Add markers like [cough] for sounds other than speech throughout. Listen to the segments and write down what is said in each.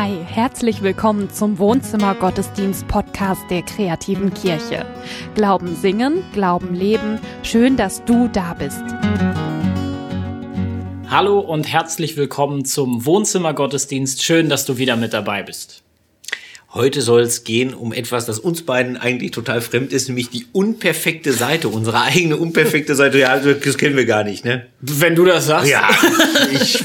Hi, herzlich willkommen zum Wohnzimmer Gottesdienst Podcast der kreativen Kirche. Glauben singen, Glauben leben. Schön, dass du da bist. Hallo und herzlich willkommen zum Wohnzimmer Gottesdienst. Schön, dass du wieder mit dabei bist. Heute soll es gehen um etwas, das uns beiden eigentlich total fremd ist, nämlich die unperfekte Seite, unsere eigene unperfekte Seite. Ja, das kennen wir gar nicht, ne? Wenn du das sagst. Ja, ich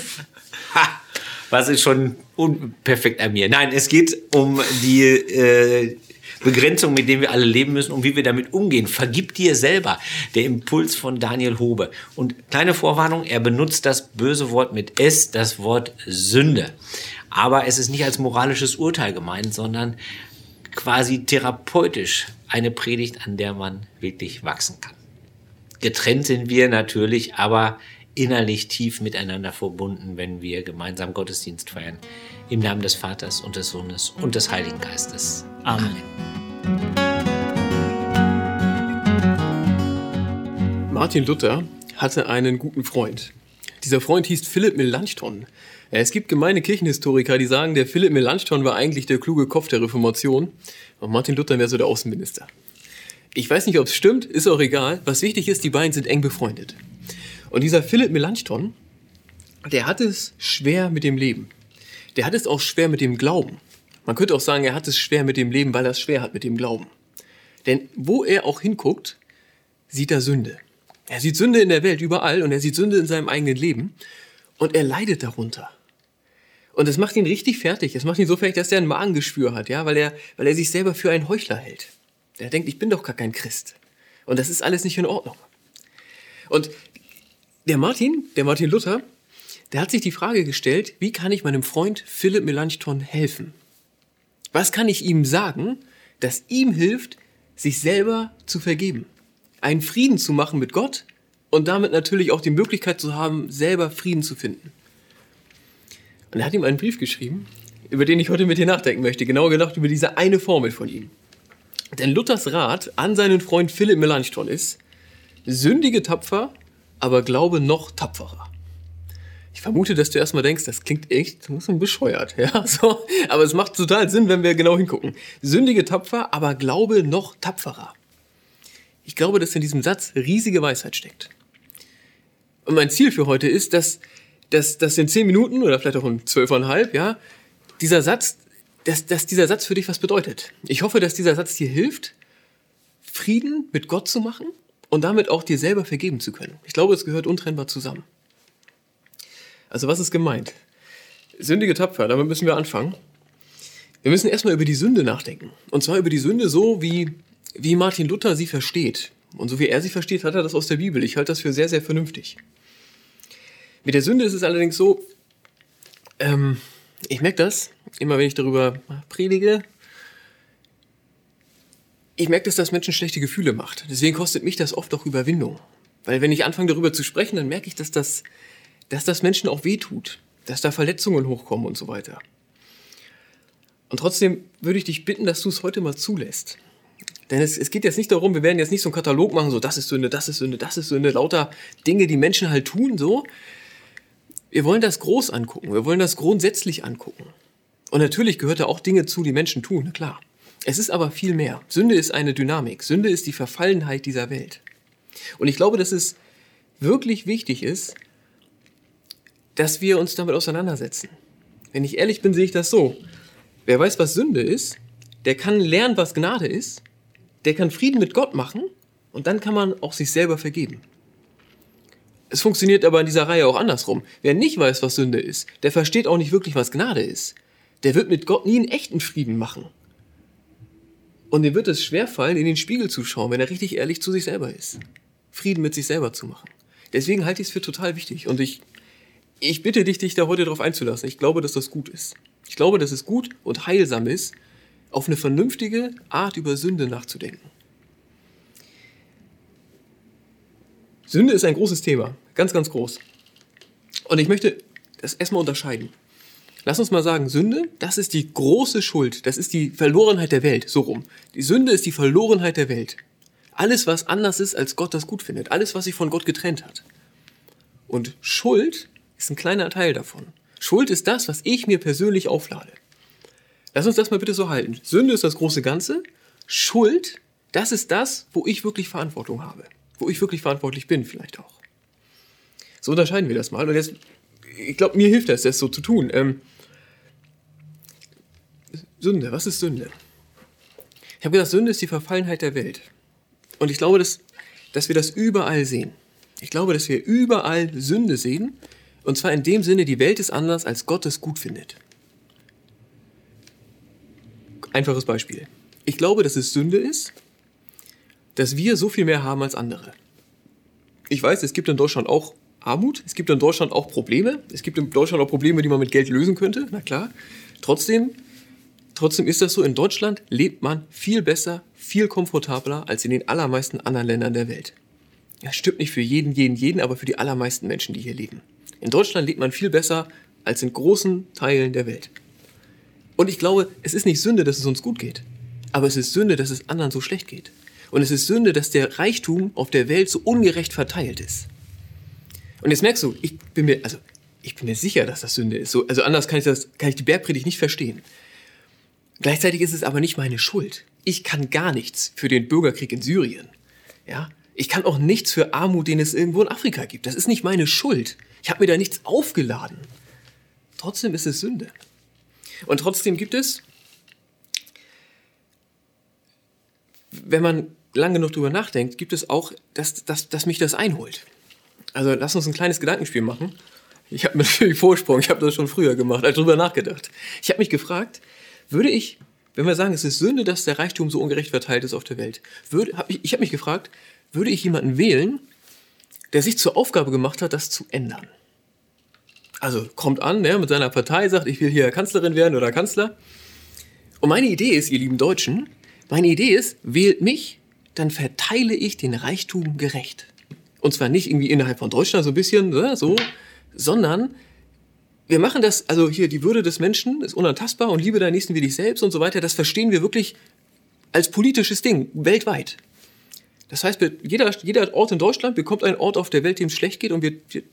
was ist schon unperfekt an mir. Nein, es geht um die äh, Begrenzung, mit denen wir alle leben müssen und wie wir damit umgehen. Vergib dir selber. Der Impuls von Daniel Hobe. Und kleine Vorwarnung, er benutzt das böse Wort mit S, das Wort Sünde. Aber es ist nicht als moralisches Urteil gemeint, sondern quasi therapeutisch eine Predigt, an der man wirklich wachsen kann. Getrennt sind wir natürlich, aber innerlich tief miteinander verbunden, wenn wir gemeinsam Gottesdienst feiern. Im Namen des Vaters und des Sohnes und des Heiligen Geistes. Amen. Martin Luther hatte einen guten Freund. Dieser Freund hieß Philipp Melanchthon. Es gibt gemeine Kirchenhistoriker, die sagen, der Philipp Melanchthon war eigentlich der kluge Kopf der Reformation und Martin Luther wäre so der Außenminister. Ich weiß nicht, ob es stimmt, ist auch egal. Was wichtig ist, die beiden sind eng befreundet. Und dieser Philipp Melanchthon, der hat es schwer mit dem Leben. Der hat es auch schwer mit dem Glauben. Man könnte auch sagen, er hat es schwer mit dem Leben, weil er es schwer hat mit dem Glauben. Denn wo er auch hinguckt, sieht er Sünde. Er sieht Sünde in der Welt überall und er sieht Sünde in seinem eigenen Leben und er leidet darunter. Und es macht ihn richtig fertig. Es macht ihn so fertig, dass er ein Magengeschwür hat, ja, weil er, weil er sich selber für einen Heuchler hält. Er denkt, ich bin doch gar kein Christ. Und das ist alles nicht in Ordnung. Und der Martin, der Martin Luther, der hat sich die Frage gestellt, wie kann ich meinem Freund Philipp Melanchthon helfen? Was kann ich ihm sagen, das ihm hilft, sich selber zu vergeben? Einen Frieden zu machen mit Gott und damit natürlich auch die Möglichkeit zu haben, selber Frieden zu finden. Und er hat ihm einen Brief geschrieben, über den ich heute mit dir nachdenken möchte, genauer gesagt über diese eine Formel von ihm. Denn Luthers Rat an seinen Freund Philipp Melanchthon ist, sündige tapfer aber glaube noch tapferer. Ich vermute, dass du erstmal denkst, das klingt echt ein bisschen bescheuert, ja, [laughs] so. Aber es macht total Sinn, wenn wir genau hingucken. Sündige tapfer, aber glaube noch tapferer. Ich glaube, dass in diesem Satz riesige Weisheit steckt. Und mein Ziel für heute ist, dass, dass, dass in zehn Minuten oder vielleicht auch in zwölfeinhalb, ja, dieser Satz, dass, dass dieser Satz für dich was bedeutet. Ich hoffe, dass dieser Satz dir hilft, Frieden mit Gott zu machen und damit auch dir selber vergeben zu können. Ich glaube, es gehört untrennbar zusammen. Also was ist gemeint? Sündige Tapfer, damit müssen wir anfangen. Wir müssen erstmal über die Sünde nachdenken. Und zwar über die Sünde so, wie, wie Martin Luther sie versteht. Und so wie er sie versteht, hat er das aus der Bibel. Ich halte das für sehr, sehr vernünftig. Mit der Sünde ist es allerdings so, ähm, ich merke das, immer wenn ich darüber predige, ich merke, dass das Menschen schlechte Gefühle macht. Deswegen kostet mich das oft auch Überwindung. Weil wenn ich anfange darüber zu sprechen, dann merke ich, dass das, dass das Menschen auch wehtut. Dass da Verletzungen hochkommen und so weiter. Und trotzdem würde ich dich bitten, dass du es heute mal zulässt. Denn es, es geht jetzt nicht darum, wir werden jetzt nicht so einen Katalog machen, so das ist Sünde, das ist Sünde, das ist Sünde, lauter Dinge, die Menschen halt tun, so. Wir wollen das groß angucken, wir wollen das grundsätzlich angucken. Und natürlich gehört da auch Dinge zu, die Menschen tun, klar. Es ist aber viel mehr. Sünde ist eine Dynamik. Sünde ist die Verfallenheit dieser Welt. Und ich glaube, dass es wirklich wichtig ist, dass wir uns damit auseinandersetzen. Wenn ich ehrlich bin, sehe ich das so. Wer weiß, was Sünde ist, der kann lernen, was Gnade ist, der kann Frieden mit Gott machen und dann kann man auch sich selber vergeben. Es funktioniert aber in dieser Reihe auch andersrum. Wer nicht weiß, was Sünde ist, der versteht auch nicht wirklich, was Gnade ist. Der wird mit Gott nie einen echten Frieden machen. Und ihm wird es schwerfallen, in den Spiegel zu schauen, wenn er richtig ehrlich zu sich selber ist. Frieden mit sich selber zu machen. Deswegen halte ich es für total wichtig. Und ich, ich bitte dich, dich da heute darauf einzulassen. Ich glaube, dass das gut ist. Ich glaube, dass es gut und heilsam ist, auf eine vernünftige Art über Sünde nachzudenken. Sünde ist ein großes Thema. Ganz, ganz groß. Und ich möchte das erstmal unterscheiden. Lass uns mal sagen, Sünde, das ist die große Schuld, das ist die Verlorenheit der Welt, so rum. Die Sünde ist die Verlorenheit der Welt. Alles, was anders ist, als Gott das gut findet, alles, was sich von Gott getrennt hat. Und Schuld ist ein kleiner Teil davon. Schuld ist das, was ich mir persönlich auflade. Lass uns das mal bitte so halten. Sünde ist das große Ganze. Schuld, das ist das, wo ich wirklich Verantwortung habe. Wo ich wirklich verantwortlich bin, vielleicht auch. So unterscheiden wir das mal. Und jetzt, ich glaube, mir hilft das, das so zu tun. Ähm, Sünde, was ist Sünde? Ich habe gesagt, Sünde ist die Verfallenheit der Welt. Und ich glaube, dass, dass wir das überall sehen. Ich glaube, dass wir überall Sünde sehen. Und zwar in dem Sinne, die Welt ist anders, als Gott es gut findet. Einfaches Beispiel. Ich glaube, dass es Sünde ist, dass wir so viel mehr haben als andere. Ich weiß, es gibt in Deutschland auch Armut, es gibt in Deutschland auch Probleme, es gibt in Deutschland auch Probleme, die man mit Geld lösen könnte, na klar. Trotzdem, trotzdem ist das so, in Deutschland lebt man viel besser, viel komfortabler als in den allermeisten anderen Ländern der Welt. Das stimmt nicht für jeden, jeden, jeden, aber für die allermeisten Menschen, die hier leben. In Deutschland lebt man viel besser als in großen Teilen der Welt. Und ich glaube, es ist nicht Sünde, dass es uns gut geht. Aber es ist Sünde, dass es anderen so schlecht geht. Und es ist Sünde, dass der Reichtum auf der Welt so ungerecht verteilt ist. Und jetzt merkst du, ich bin mir, also, ich bin mir sicher, dass das Sünde ist. So, also anders kann ich das, kann ich die Bergpredigt nicht verstehen. Gleichzeitig ist es aber nicht meine Schuld. Ich kann gar nichts für den Bürgerkrieg in Syrien. Ja? Ich kann auch nichts für Armut, den es irgendwo in Afrika gibt. Das ist nicht meine Schuld. Ich habe mir da nichts aufgeladen. Trotzdem ist es Sünde. Und trotzdem gibt es, wenn man lange genug drüber nachdenkt, gibt es auch, dass, dass, dass mich das einholt. Also lass uns ein kleines Gedankenspiel machen. Ich habe [laughs] natürlich Vorsprung, ich habe das schon früher gemacht, also drüber nachgedacht. Ich habe mich gefragt, würde ich, wenn wir sagen, es ist Sünde, dass der Reichtum so ungerecht verteilt ist auf der Welt, würde, hab ich, ich habe mich gefragt, würde ich jemanden wählen, der sich zur Aufgabe gemacht hat, das zu ändern? Also kommt an, ne, mit seiner Partei, sagt, ich will hier Kanzlerin werden oder Kanzler. Und meine Idee ist, ihr lieben Deutschen, meine Idee ist, wählt mich, dann verteile ich den Reichtum gerecht. Und zwar nicht irgendwie innerhalb von Deutschland so ein bisschen, ne, so, sondern wir machen das, also hier die Würde des Menschen ist unantastbar und Liebe deinen Nächsten wie dich selbst und so weiter, das verstehen wir wirklich als politisches Ding, weltweit. Das heißt, jeder, jeder Ort in Deutschland bekommt einen Ort auf der Welt, dem es schlecht geht und wir, wir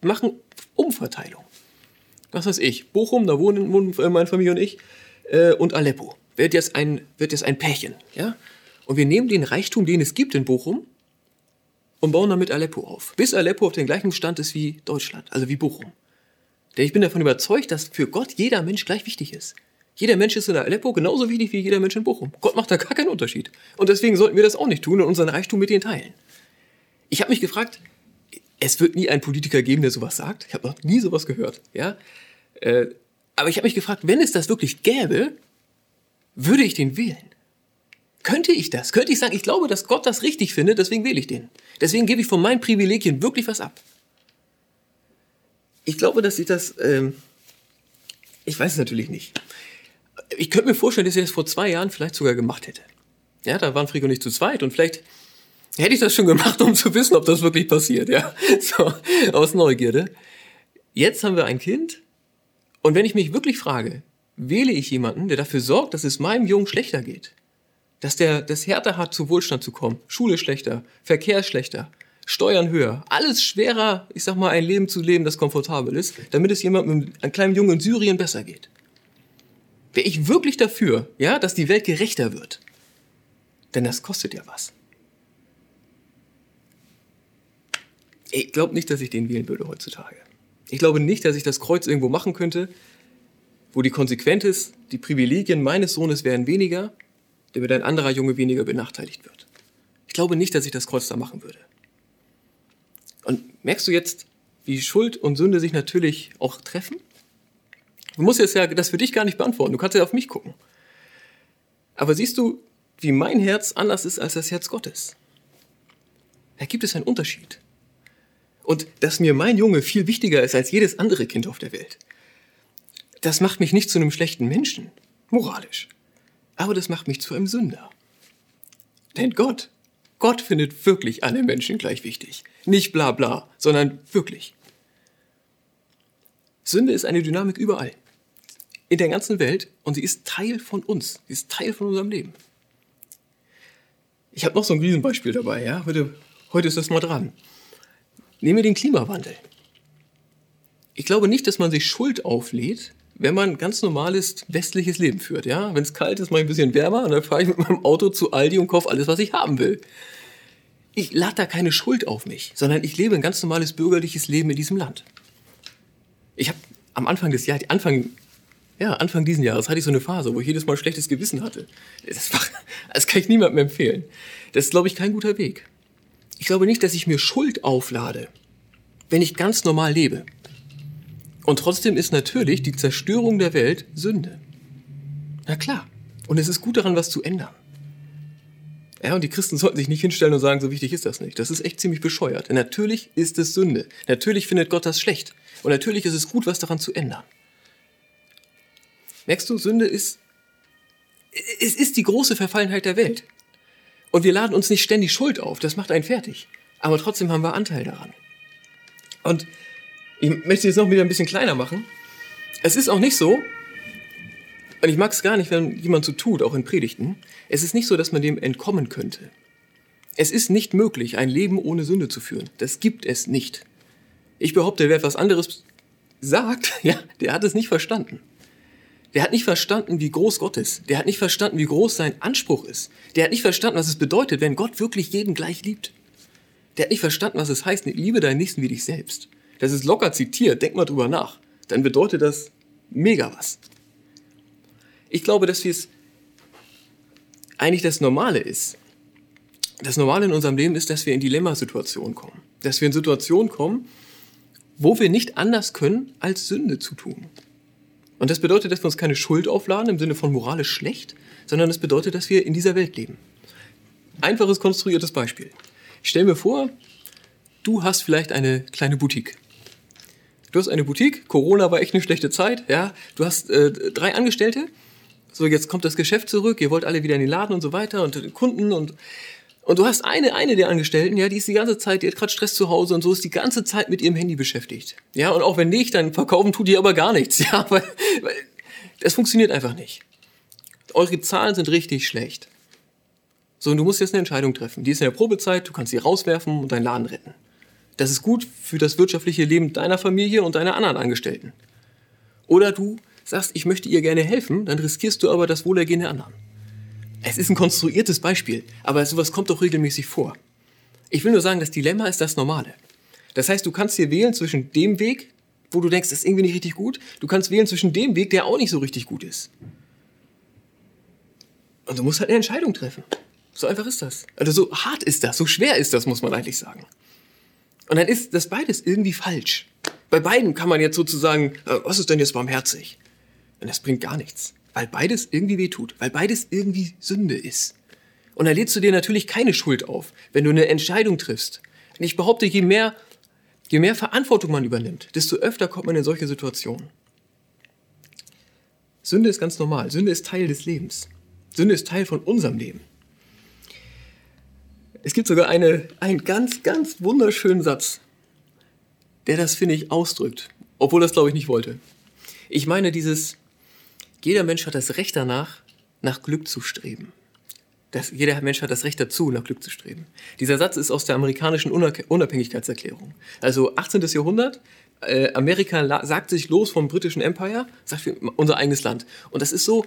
machen Umverteilung. Was weiß ich, Bochum, da wohnen, wohnen meine Familie und ich, äh, und Aleppo. Wird jetzt, ein, wird jetzt ein Pärchen, ja? Und wir nehmen den Reichtum, den es gibt in Bochum, und bauen damit Aleppo auf. Bis Aleppo auf dem gleichen Stand ist wie Deutschland, also wie Bochum. Denn ich bin davon überzeugt, dass für Gott jeder Mensch gleich wichtig ist. Jeder Mensch ist in Aleppo genauso wichtig wie jeder Mensch in Bochum. Gott macht da gar keinen Unterschied. Und deswegen sollten wir das auch nicht tun und unseren Reichtum mit ihnen teilen. Ich habe mich gefragt, es wird nie einen Politiker geben, der sowas sagt. Ich habe noch nie sowas gehört. Ja? Äh, aber ich habe mich gefragt, wenn es das wirklich gäbe, würde ich den wählen? Könnte ich das? Könnte ich sagen, ich glaube, dass Gott das richtig findet, deswegen wähle ich den. Deswegen gebe ich von meinen Privilegien wirklich was ab. Ich glaube, dass ich das, ähm, ich weiß es natürlich nicht. Ich könnte mir vorstellen, dass ich das vor zwei Jahren vielleicht sogar gemacht hätte. Ja, da waren Frick und ich zu zweit und vielleicht hätte ich das schon gemacht, [laughs] um zu wissen, ob das wirklich passiert, ja. [laughs] So, aus Neugierde. Jetzt haben wir ein Kind und wenn ich mich wirklich frage, wähle ich jemanden, der dafür sorgt, dass es meinem Jungen schlechter geht, dass der das härter hat, zu Wohlstand zu kommen, Schule schlechter, Verkehr schlechter, Steuern höher, alles schwerer, ich sag mal, ein Leben zu leben, das komfortabel ist, damit es jemandem, einem kleinen Jungen in Syrien besser geht. Wäre ich wirklich dafür, ja, dass die Welt gerechter wird? Denn das kostet ja was. Ich glaube nicht, dass ich den wählen würde heutzutage. Ich glaube nicht, dass ich das Kreuz irgendwo machen könnte, wo die Konsequenz ist, die Privilegien meines Sohnes wären weniger, damit ein anderer Junge weniger benachteiligt wird. Ich glaube nicht, dass ich das Kreuz da machen würde. Und merkst du jetzt, wie Schuld und Sünde sich natürlich auch treffen? Du musst jetzt ja das für dich gar nicht beantworten. Du kannst ja auf mich gucken. Aber siehst du, wie mein Herz anders ist als das Herz Gottes? Da gibt es einen Unterschied. Und dass mir mein Junge viel wichtiger ist als jedes andere Kind auf der Welt. Das macht mich nicht zu einem schlechten Menschen, moralisch. Aber das macht mich zu einem Sünder. Denn Gott, Gott findet wirklich alle Menschen gleich wichtig. Nicht bla bla, sondern wirklich. Sünde ist eine Dynamik überall. In der ganzen Welt und sie ist Teil von uns. Sie ist Teil von unserem Leben. Ich habe noch so ein Riesenbeispiel dabei, ja? Heute, heute ist das mal dran. Nehmen wir den Klimawandel. Ich glaube nicht, dass man sich Schuld auflädt, wenn man ganz normales westliches Leben führt. Ja, wenn es kalt ist, mache ich ein bisschen wärmer und dann fahre ich mit meinem Auto zu Aldi und kaufe alles, was ich haben will. Ich lade da keine Schuld auf mich, sondern ich lebe ein ganz normales bürgerliches Leben in diesem Land. Ich habe am Anfang des Jahres, Anfang, ja, Anfang diesen Jahres hatte ich so eine Phase, wo ich jedes Mal schlechtes Gewissen hatte. Das, war, das kann ich niemandem empfehlen. Das ist, glaube ich, kein guter Weg. Ich glaube nicht, dass ich mir Schuld auflade, wenn ich ganz normal lebe. Und trotzdem ist natürlich die Zerstörung der Welt Sünde. Na klar. Und es ist gut daran, was zu ändern. Ja, und die Christen sollten sich nicht hinstellen und sagen, so wichtig ist das nicht. Das ist echt ziemlich bescheuert. Denn natürlich ist es Sünde. Natürlich findet Gott das schlecht. Und natürlich ist es gut, was daran zu ändern. Merkst du, Sünde ist, es ist die große Verfallenheit der Welt. Und wir laden uns nicht ständig Schuld auf. Das macht einen fertig. Aber trotzdem haben wir Anteil daran. Und ich möchte es jetzt noch wieder ein bisschen kleiner machen. Es ist auch nicht so, und ich mag es gar nicht, wenn jemand so tut, auch in Predigten, es ist nicht so, dass man dem entkommen könnte. Es ist nicht möglich, ein Leben ohne Sünde zu führen. Das gibt es nicht. Ich behaupte, wer etwas anderes sagt, [laughs] ja, der hat es nicht verstanden. Der hat nicht verstanden, wie groß Gott ist. Der hat nicht verstanden, wie groß sein Anspruch ist. Der hat nicht verstanden, was es bedeutet, wenn Gott wirklich jeden gleich liebt. Der hat nicht verstanden, was es heißt, liebe deinen Nächsten wie dich selbst. Das ist locker zitiert, denk mal drüber nach. Dann bedeutet das mega was. Ich glaube, dass es eigentlich das Normale ist. Das Normale in unserem Leben ist, dass wir in Dilemmasituationen kommen. Dass wir in Situationen kommen, wo wir nicht anders können, als Sünde zu tun. Und das bedeutet, dass wir uns keine Schuld aufladen im Sinne von moralisch schlecht, sondern es das bedeutet, dass wir in dieser Welt leben. Einfaches konstruiertes Beispiel. Stell mir vor, du hast vielleicht eine kleine Boutique. Du hast eine Boutique, Corona war echt eine schlechte Zeit, ja. Du hast äh, drei Angestellte. So, jetzt kommt das Geschäft zurück, ihr wollt alle wieder in den Laden und so weiter und den Kunden und und du hast eine, eine der Angestellten, ja, die ist die ganze Zeit, die hat gerade Stress zu Hause und so ist die ganze Zeit mit ihrem Handy beschäftigt. Ja, und auch wenn nicht, dann verkaufen tut die aber gar nichts. [laughs] Ja, weil, weil das funktioniert einfach nicht. Eure Zahlen sind richtig schlecht. So, und du musst jetzt eine Entscheidung treffen. Die ist in der Probezeit, du kannst sie rauswerfen und deinen Laden retten. Das ist gut für das wirtschaftliche Leben deiner Familie und deiner anderen Angestellten. Oder du sagst, ich möchte ihr gerne helfen, dann riskierst du aber das Wohlergehen der anderen. Es ist ein konstruiertes Beispiel, aber sowas kommt doch regelmäßig vor. Ich will nur sagen, das Dilemma ist das Normale. Das heißt, du kannst hier wählen zwischen dem Weg, wo du denkst, das ist irgendwie nicht richtig gut, du kannst wählen zwischen dem Weg, der auch nicht so richtig gut ist. Und du musst halt eine Entscheidung treffen. So einfach ist das. Also so hart ist das, so schwer ist das, muss man eigentlich sagen. Und dann ist das beides irgendwie falsch. Bei beiden kann man jetzt sozusagen, äh, was ist denn jetzt barmherzig? Und das bringt gar nichts. Weil beides irgendwie wehtut. Weil beides irgendwie Sünde ist. Und da lädst du dir natürlich keine Schuld auf, wenn du eine Entscheidung triffst. Und ich behaupte, je mehr, je mehr Verantwortung man übernimmt, desto öfter kommt man in solche Situationen. Sünde ist ganz normal. Sünde ist Teil des Lebens. Sünde ist Teil von unserem Leben. Es gibt sogar eine, einen ganz, ganz wunderschönen Satz, der das, finde ich, ausdrückt. Obwohl das, glaube ich, nicht wollte. Ich meine dieses, jeder Mensch hat das Recht danach, nach Glück zu streben. Das, jeder Mensch hat das Recht dazu, nach Glück zu streben. Dieser Satz ist aus der amerikanischen Unabhängigkeitserklärung. Also 18. Jahrhundert, äh, Amerika sagt sich los vom britischen Empire, sagt unser eigenes Land. Und das ist so,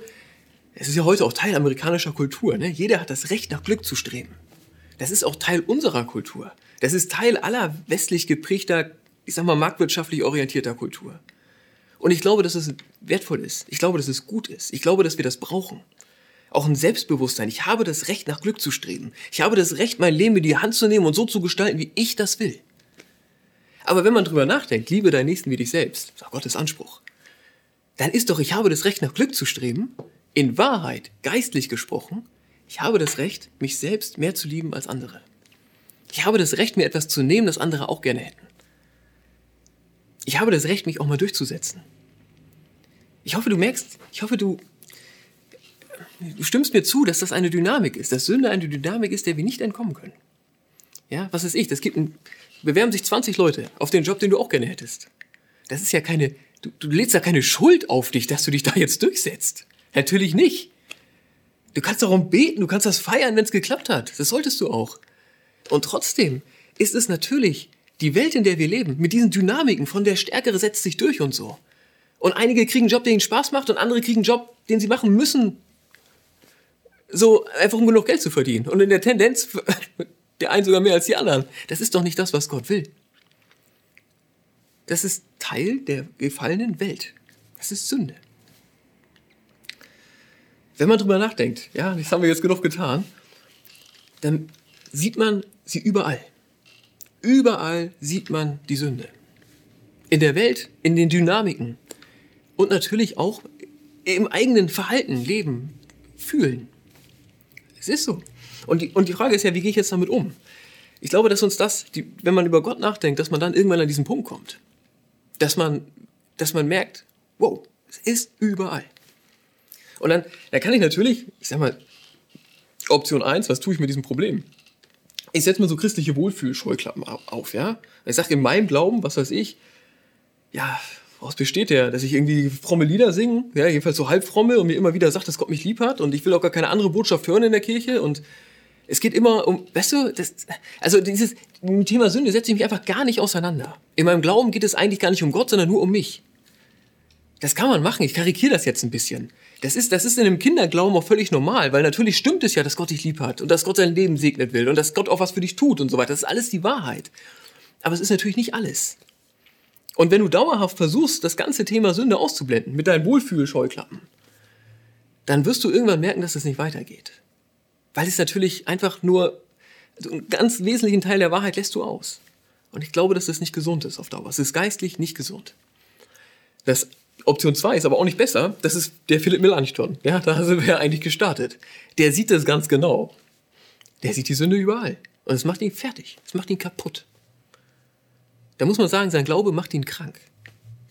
es ist ja heute auch Teil amerikanischer Kultur. Ne? Jeder hat das Recht, nach Glück zu streben. Das ist auch Teil unserer Kultur. Das ist Teil aller westlich geprägter, ich sag mal, marktwirtschaftlich orientierter Kultur. Und ich glaube, dass es wertvoll ist. Ich glaube, dass es gut ist. Ich glaube, dass wir das brauchen. Auch ein Selbstbewusstsein. Ich habe das Recht, nach Glück zu streben. Ich habe das Recht, mein Leben in die Hand zu nehmen und so zu gestalten, wie ich das will. Aber wenn man drüber nachdenkt, liebe deinen Nächsten wie dich selbst, ist Gottes Anspruch, dann ist doch, ich habe das Recht, nach Glück zu streben, in Wahrheit, geistlich gesprochen, ich habe das Recht, mich selbst mehr zu lieben als andere. Ich habe das Recht, mir etwas zu nehmen, das andere auch gerne hätten. Ich habe das Recht, mich auch mal durchzusetzen. Ich hoffe, du merkst, ich hoffe, du, du stimmst mir zu, dass das eine Dynamik ist, dass Sünde eine Dynamik ist, der wir nicht entkommen können. Ja, was ist ich? Das gibt ein, bewerben sich 20 Leute auf den Job, den du auch gerne hättest. Das ist ja keine, du, du lädst ja keine Schuld auf dich, dass du dich da jetzt durchsetzt. Natürlich nicht. Du kannst darum beten, du kannst das feiern, wenn es geklappt hat. Das solltest du auch. Und trotzdem ist es natürlich die Welt, in der wir leben, mit diesen Dynamiken, von der Stärkere setzt sich durch und so. Und einige kriegen einen Job, der ihnen Spaß macht und andere kriegen einen Job, den sie machen müssen. So einfach um genug Geld zu verdienen. Und in der Tendenz [laughs] der einen sogar mehr als die anderen. Das ist doch nicht das, was Gott will. Das ist Teil der gefallenen Welt. Das ist Sünde. Wenn man drüber nachdenkt, ja, das haben wir jetzt genug getan, dann sieht man sie überall. Überall sieht man die Sünde. In der Welt, in den Dynamiken und natürlich auch im eigenen Verhalten, Leben, Fühlen. Es ist so. Und die, und die Frage ist ja, wie gehe ich jetzt damit um? Ich glaube, dass uns das, die, wenn man über Gott nachdenkt, dass man dann irgendwann an diesen Punkt kommt. Dass man, dass man merkt, wow, es ist überall. Und dann, dann kann ich natürlich, ich sag mal, Option 1, was tue ich mit diesem Problem? Ich setze mir so christliche Wohlfühlscheuklappen auf, ja? Ich sage in meinem Glauben, was weiß ich, ja, woraus besteht der? Dass ich irgendwie fromme Lieder singe, ja, jedenfalls so halb fromme und mir immer wieder sagt, dass Gott mich lieb hat und ich will auch gar keine andere Botschaft hören in der Kirche und es geht immer um, weißt du, das, also dieses Thema Sünde setze ich mich einfach gar nicht auseinander. In meinem Glauben geht es eigentlich gar nicht um Gott, sondern nur um mich. Das kann man machen. Ich karikiere das jetzt ein bisschen. Das ist, das ist in einem Kinderglauben auch völlig normal, weil natürlich stimmt es ja, dass Gott dich lieb hat und dass Gott sein Leben segnet will und dass Gott auch was für dich tut und so weiter. Das ist alles die Wahrheit. Aber es ist natürlich nicht alles. Und wenn du dauerhaft versuchst, das ganze Thema Sünde auszublenden mit deinen Wohlfühlscheuklappen, dann wirst du irgendwann merken, dass es nicht weitergeht. Weil es natürlich einfach nur also einen ganz wesentlichen Teil der Wahrheit lässt du aus. Und ich glaube, dass das nicht gesund ist auf Dauer. Es ist geistlich nicht gesund. Das Option 2 ist aber auch nicht besser. Das ist der Philipp Melanchthon. Ja, da sind wir ja eigentlich gestartet. Der sieht das ganz genau. Der sieht die Sünde überall. Und es macht ihn fertig. Es macht ihn kaputt. Da muss man sagen, sein Glaube macht ihn krank.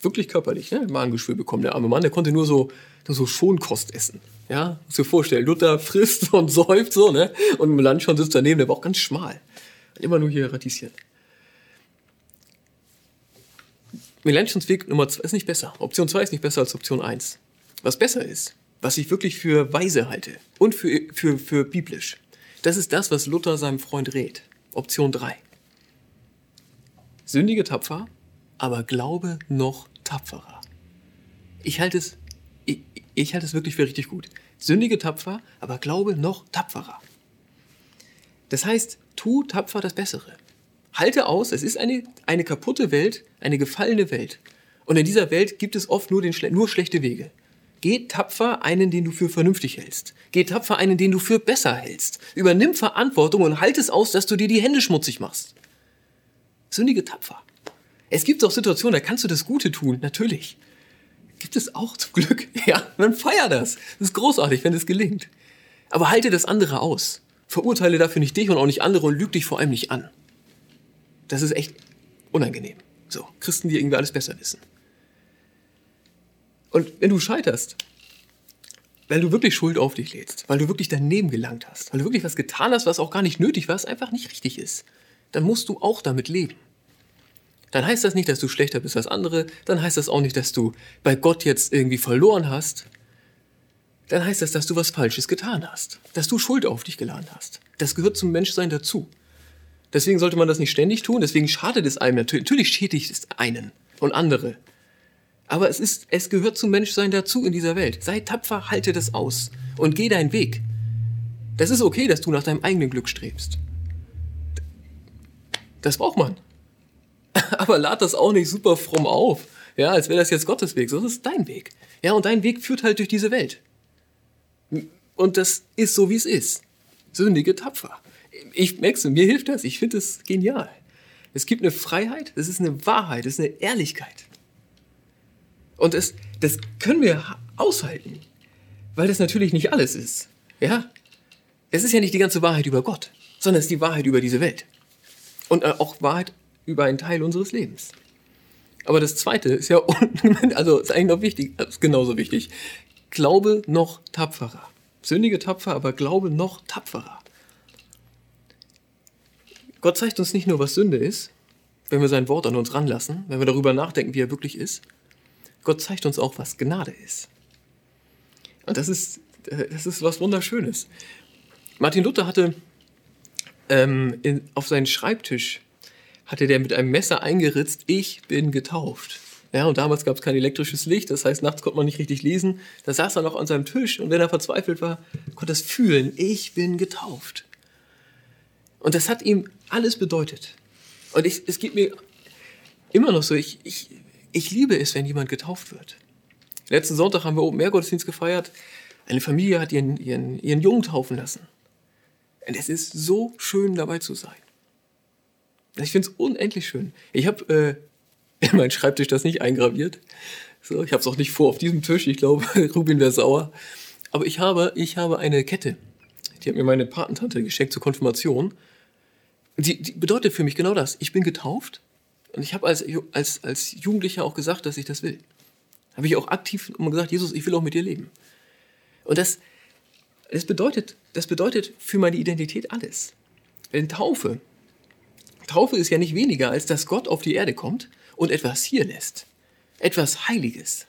Wirklich körperlich, ne? Magengeschwür bekommen. Der arme Mann, der konnte nur so, nur so Schonkost essen. Ja, muss dir vorstellen, Luther frisst und [laughs] säuft so, ne? Und Melanchthon sitzt daneben, der war auch ganz schmal. Immer nur hier radisiert. Melanchthons Weg Nummer 2 ist nicht besser. Option 2 ist nicht besser als Option 1. Was besser ist, was ich wirklich für weise halte und für, für, für biblisch, das ist das, was Luther seinem Freund rät. Option 3. Sündige tapfer, aber glaube noch tapferer. Ich halte es, ich, ich halte es wirklich für richtig gut. Sündige tapfer, aber glaube noch tapferer. Das heißt, tu tapfer das Bessere. Halte aus, es ist eine, eine kaputte Welt, eine gefallene Welt. Und in dieser Welt gibt es oft nur, den, nur schlechte Wege. Geh tapfer einen, den du für vernünftig hältst. Geh tapfer einen, den du für besser hältst. Übernimm Verantwortung und halt es aus, dass du dir die Hände schmutzig machst. Sündige tapfer. Es gibt auch Situationen, da kannst du das Gute tun, natürlich. Gibt es auch zum Glück. [laughs] Ja, dann feier das. Das ist großartig, wenn es gelingt. Aber halte das andere aus. Verurteile dafür nicht dich und auch nicht andere und lüg dich vor allem nicht an. Das ist echt unangenehm. So, Christen, die irgendwie alles besser wissen. Und wenn du scheiterst, weil du wirklich Schuld auf dich lädst, weil du wirklich daneben gelangt hast, weil du wirklich was getan hast, was auch gar nicht nötig war, was einfach nicht richtig ist, dann musst du auch damit leben. Dann heißt das nicht, dass du schlechter bist als andere, dann heißt das auch nicht, dass du bei Gott jetzt irgendwie verloren hast. Dann heißt das, dass du was Falsches getan hast, dass du Schuld auf dich geladen hast. Das gehört zum Menschsein dazu. Deswegen sollte man das nicht ständig tun. Deswegen schadet es einem natürlich. Natürlich schädigt es einen und andere. Aber es ist, es gehört zum Menschsein dazu in dieser Welt. Sei tapfer, halte das aus und geh deinen Weg. Das ist okay, dass du nach deinem eigenen Glück strebst. Das braucht man. [laughs] Aber lad das auch nicht super fromm auf. Ja, als wäre das jetzt Gottes Weg. So, das ist dein Weg. Ja, und dein Weg führt halt durch diese Welt. Und das ist so, wie es ist. Sündige tapfer ich merke mir hilft das. Ich finde es genial. Es gibt eine Freiheit, es ist eine Wahrheit, es ist eine Ehrlichkeit. Und es, das können wir aushalten, weil das natürlich nicht alles ist. Ja? Es ist ja nicht die ganze Wahrheit über Gott, sondern es ist die Wahrheit über diese Welt. Und äh, auch Wahrheit über einen Teil unseres Lebens. Aber das zweite ist ja, [laughs] also ist eigentlich noch wichtig, ist genauso wichtig. Glaube noch tapferer. Sündige tapfer, aber Glaube noch tapferer. Gott zeigt uns nicht nur, was Sünde ist, wenn wir sein Wort an uns ranlassen, wenn wir darüber nachdenken, wie er wirklich ist. Gott zeigt uns auch, was Gnade ist. Und das ist, das ist was Wunderschönes. Martin Luther hatte ähm, in, auf seinen Schreibtisch hatte der mit einem Messer eingeritzt, ich bin getauft. Ja, und damals gab es kein elektrisches Licht, das heißt, nachts konnte man nicht richtig lesen. Da saß er noch an seinem Tisch und wenn er verzweifelt war, konnte er es fühlen, ich bin getauft. Und das hat ihm alles bedeutet. Und ich, es geht mir immer noch so, ich, ich, ich liebe es, wenn jemand getauft wird. Letzten Sonntag haben wir oben Mehrgottesdienst gefeiert. Eine Familie hat ihren, ihren, ihren Jungen taufen lassen. Und es ist so schön, dabei zu sein. Ich finde es unendlich schön. Ich habe äh, [laughs] in meinen Schreibtisch das nicht eingraviert. So, ich habe es auch nicht vor auf diesem Tisch. Ich glaube, [laughs] Rubin wäre sauer. Aber ich habe, ich habe eine Kette. Die hat mir meine Patentante geschenkt zur Konfirmation. Die, die bedeutet für mich genau das. Ich bin getauft und ich habe als, als, als Jugendlicher auch gesagt, dass ich das will. Habe ich auch aktiv gesagt, Jesus, ich will auch mit dir leben. Und das, das, bedeutet, das bedeutet für meine Identität alles. Denn Taufe, Taufe ist ja nicht weniger, als dass Gott auf die Erde kommt und etwas hier lässt. Etwas Heiliges.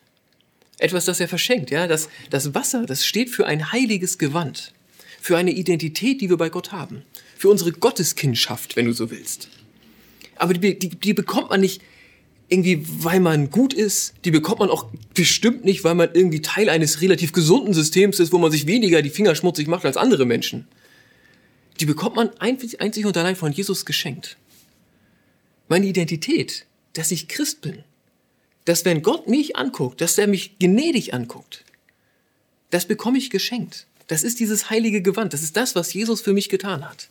Etwas, das er verschenkt. Ja? Das, das Wasser, das steht für ein heiliges Gewand. Für eine Identität, die wir bei Gott haben. Für unsere Gotteskindschaft, wenn du so willst. Aber die, die, die bekommt man nicht irgendwie, weil man gut ist. Die bekommt man auch bestimmt nicht, weil man irgendwie Teil eines relativ gesunden Systems ist, wo man sich weniger die Finger schmutzig macht als andere Menschen. Die bekommt man einzig und allein von Jesus geschenkt. Meine Identität, dass ich Christ bin, dass wenn Gott mich anguckt, dass er mich gnädig anguckt, das bekomme ich geschenkt. Das ist dieses heilige Gewand. Das ist das, was Jesus für mich getan hat.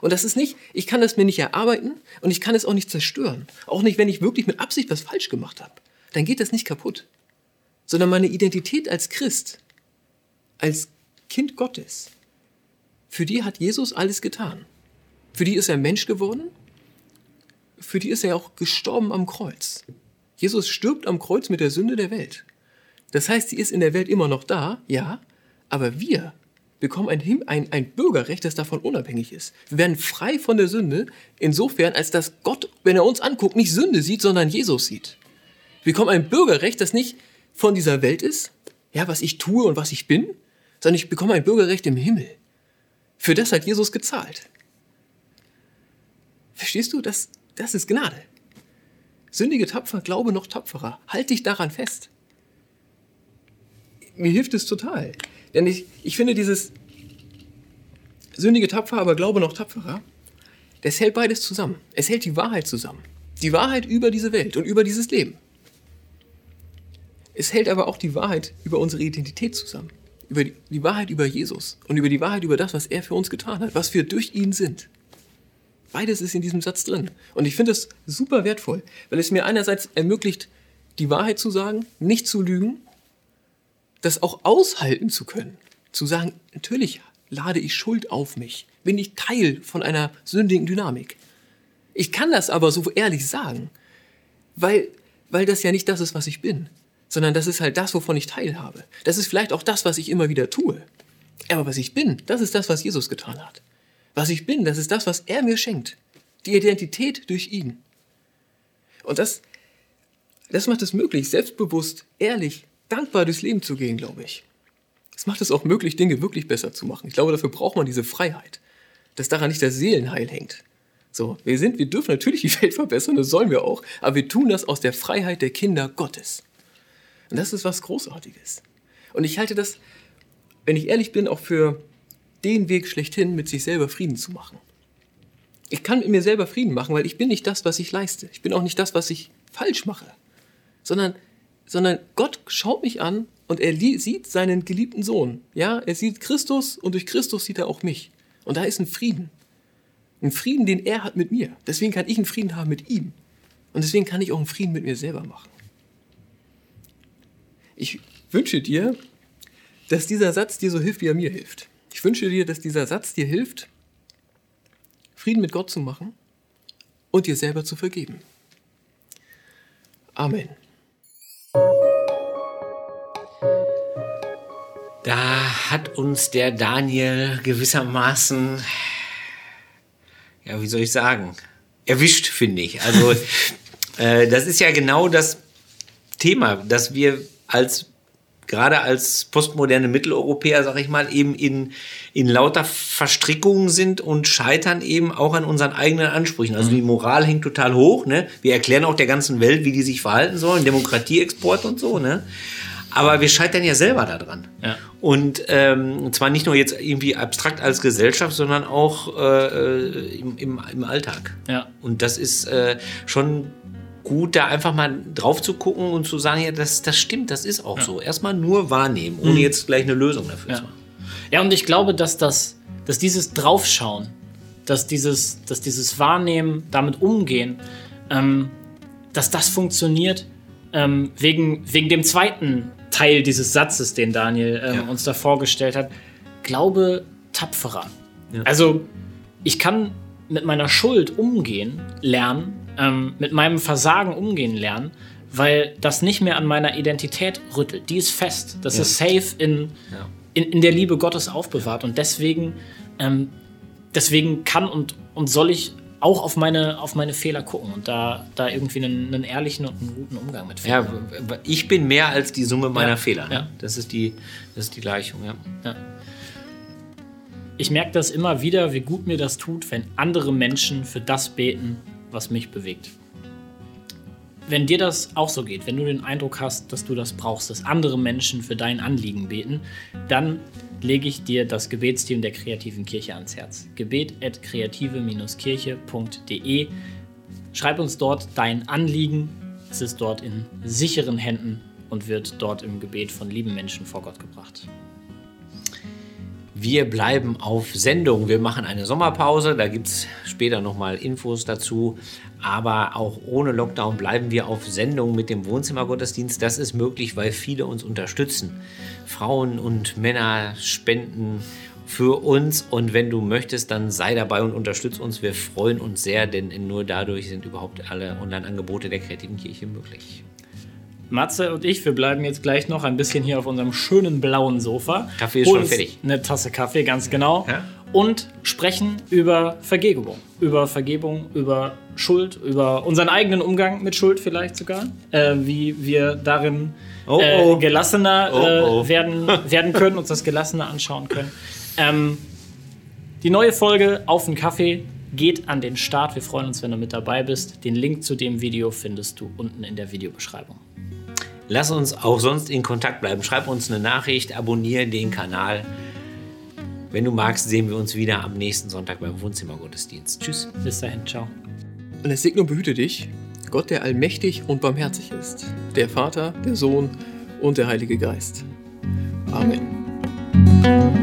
Und das ist nicht, ich kann das mir nicht erarbeiten und ich kann es auch nicht zerstören. Auch nicht, wenn ich wirklich mit Absicht was falsch gemacht habe. Dann geht das nicht kaputt. Sondern meine Identität als Christ, als Kind Gottes, für die hat Jesus alles getan. Für die ist er Mensch geworden. Für die ist er auch gestorben am Kreuz. Jesus stirbt am Kreuz mit der Sünde der Welt. Das heißt, sie ist in der Welt immer noch da, ja, aber wir bekommen ein, ein, ein Bürgerrecht, das davon unabhängig ist. Wir werden frei von der Sünde, insofern, als dass Gott, wenn er uns anguckt, nicht Sünde sieht, sondern Jesus sieht. Wir bekommen ein Bürgerrecht, das nicht von dieser Welt ist, ja, was ich tue und was ich bin, sondern ich bekomme ein Bürgerrecht im Himmel. Für das hat Jesus gezahlt. Verstehst du? Das, das ist Gnade. Sündige tapfer, glaube noch tapferer. Halt dich daran fest. Mir hilft es total. Denn ich, ich finde dieses sündige tapfer, aber glaube noch tapferer, das hält beides zusammen. Es hält die Wahrheit zusammen. Die Wahrheit über diese Welt und über dieses Leben. Es hält aber auch die Wahrheit über unsere Identität zusammen. Über die, die Wahrheit über Jesus und über die Wahrheit über das, was er für uns getan hat, was wir durch ihn sind. Beides ist in diesem Satz drin. Und ich finde es super wertvoll, weil es mir einerseits ermöglicht, die Wahrheit zu sagen, nicht zu lügen das auch aushalten zu können. Zu sagen, natürlich lade ich Schuld auf mich, bin ich Teil von einer sündigen Dynamik. Ich kann das aber so ehrlich sagen, weil, weil das ja nicht das ist, was ich bin, sondern das ist halt das, wovon ich teilhabe. Das ist vielleicht auch das, was ich immer wieder tue. Aber was ich bin, das ist das, was Jesus getan hat. Was ich bin, das ist das, was er mir schenkt. Die Identität durch ihn. Und das, das macht es möglich, selbstbewusst, ehrlich, dankbar durchs Leben zu gehen, glaube ich. Es macht es auch möglich, Dinge wirklich besser zu machen. Ich glaube, dafür braucht man diese Freiheit, dass daran nicht das Seelenheil hängt. So, wir sind, wir dürfen natürlich die Welt [laughs] verbessern, das sollen wir auch, aber wir tun das aus der Freiheit der Kinder Gottes. Und das ist was Großartiges. Und ich halte das, wenn ich ehrlich bin, auch für den Weg schlechthin, mit sich selber Frieden zu machen. Ich kann mit mir selber Frieden machen, weil ich bin nicht das, was ich leiste. Ich bin auch nicht das, was ich falsch mache. Sondern sondern Gott schaut mich an und er sieht seinen geliebten Sohn. Ja, er sieht Christus und durch Christus sieht er auch mich. Und da ist ein Frieden. Ein Frieden, den er hat mit mir. Deswegen kann ich einen Frieden haben mit ihm. Und deswegen kann ich auch einen Frieden mit mir selber machen. Ich wünsche dir, dass dieser Satz dir so hilft, wie er mir hilft. Ich wünsche dir, dass dieser Satz dir hilft, Frieden mit Gott zu machen und dir selber zu vergeben. Amen. Da hat uns der Daniel gewissermaßen, ja, wie soll ich sagen, erwischt, finde ich. Also, [laughs] äh, das ist ja genau das Thema, dass wir als gerade als postmoderne Mitteleuropäer, sag ich mal, eben in, in lauter Verstrickungen sind und scheitern eben auch an unseren eigenen Ansprüchen. Also die Moral hängt total hoch, ne? Wir erklären auch der ganzen Welt, wie die sich verhalten sollen, Demokratieexport und so, ne? Aber wir scheitern ja selber daran. Ja. Und ähm, zwar nicht nur jetzt irgendwie abstrakt als Gesellschaft, sondern auch äh, im, im, im Alltag. Ja. Und das ist äh, schon gut, da einfach mal drauf zu gucken und zu sagen, ja, das, das stimmt, das ist auch so. Erstmal nur wahrnehmen, ohne jetzt gleich eine Lösung dafür zu Ja. haben. Ja, und ich glaube, dass das, dass dieses Draufschauen, dass dieses, dass dieses Wahrnehmen, damit umgehen, ähm, dass das funktioniert ähm, wegen, wegen dem zweiten Teil dieses Satzes, den Daniel ähm, Ja. uns da vorgestellt hat. Glaube tapferer. Also ich kann mit meiner Schuld umgehen lernen, ähm, mit meinem Versagen umgehen lernen, weil das nicht mehr an meiner Identität rüttelt. Die ist fest. Das ist safe in, Ja. in, in der Liebe Gottes aufbewahrt. Und deswegen, ähm, deswegen kann und, und soll ich auch auf meine, auf meine Fehler gucken und da, da irgendwie einen, einen ehrlichen und einen guten Umgang mit finden. Ja, ich bin mehr als die Summe meiner Ja, Fehler. Ne? ja. Das, ist die, das ist die Gleichung, ja. Ich merke das immer wieder, wie gut mir das tut, wenn andere Menschen für das beten, was mich bewegt. Wenn dir das auch so geht, wenn du den Eindruck hast, dass du das brauchst, dass andere Menschen für dein Anliegen beten, dann lege ich dir das Gebetsteam der Kreativen Kirche ans Herz. gebet.kreative-kirche.de Schreib uns dort dein Anliegen. Es ist dort in sicheren Händen und wird dort im Gebet von lieben Menschen vor Gott gebracht. Wir bleiben auf Sendung. Wir machen eine Sommerpause. Da gibt es später nochmal Infos dazu. Aber auch ohne Lockdown bleiben wir auf Sendung mit dem Wohnzimmergottesdienst. Das ist möglich, weil viele uns unterstützen. Frauen und Männer spenden für uns. Und wenn du möchtest, dann sei dabei und unterstütz uns. Wir freuen uns sehr, denn nur dadurch sind überhaupt alle Online-Angebote der Kreativen Kirche möglich. Matze und ich, wir bleiben jetzt gleich noch ein bisschen hier auf unserem schönen blauen Sofa. Kaffee ist schon fertig. Eine Tasse Kaffee, ganz genau. Ja. Und sprechen über Vergebung. Über Vergebung, über Schuld, über unseren eigenen Umgang mit Schuld vielleicht sogar. Äh, wie wir darin Oh, äh, oh. gelassener Oh, äh, oh. Werden, werden können, uns das gelassener anschauen können. Ähm, die neue Folge Auf den Kaffee geht an den Start. Wir freuen uns, wenn du mit dabei bist. Den Link zu dem Video findest du unten in der Videobeschreibung. Lass uns auch sonst in Kontakt bleiben. Schreib uns eine Nachricht, abonniere den Kanal. Wenn du magst, sehen wir uns wieder am nächsten Sonntag beim Wohnzimmergottesdienst. Tschüss. Bis dahin, ciao. Und es segne und behüte dich, Gott, der allmächtig und barmherzig ist, der Vater, der Sohn und der Heilige Geist. Amen.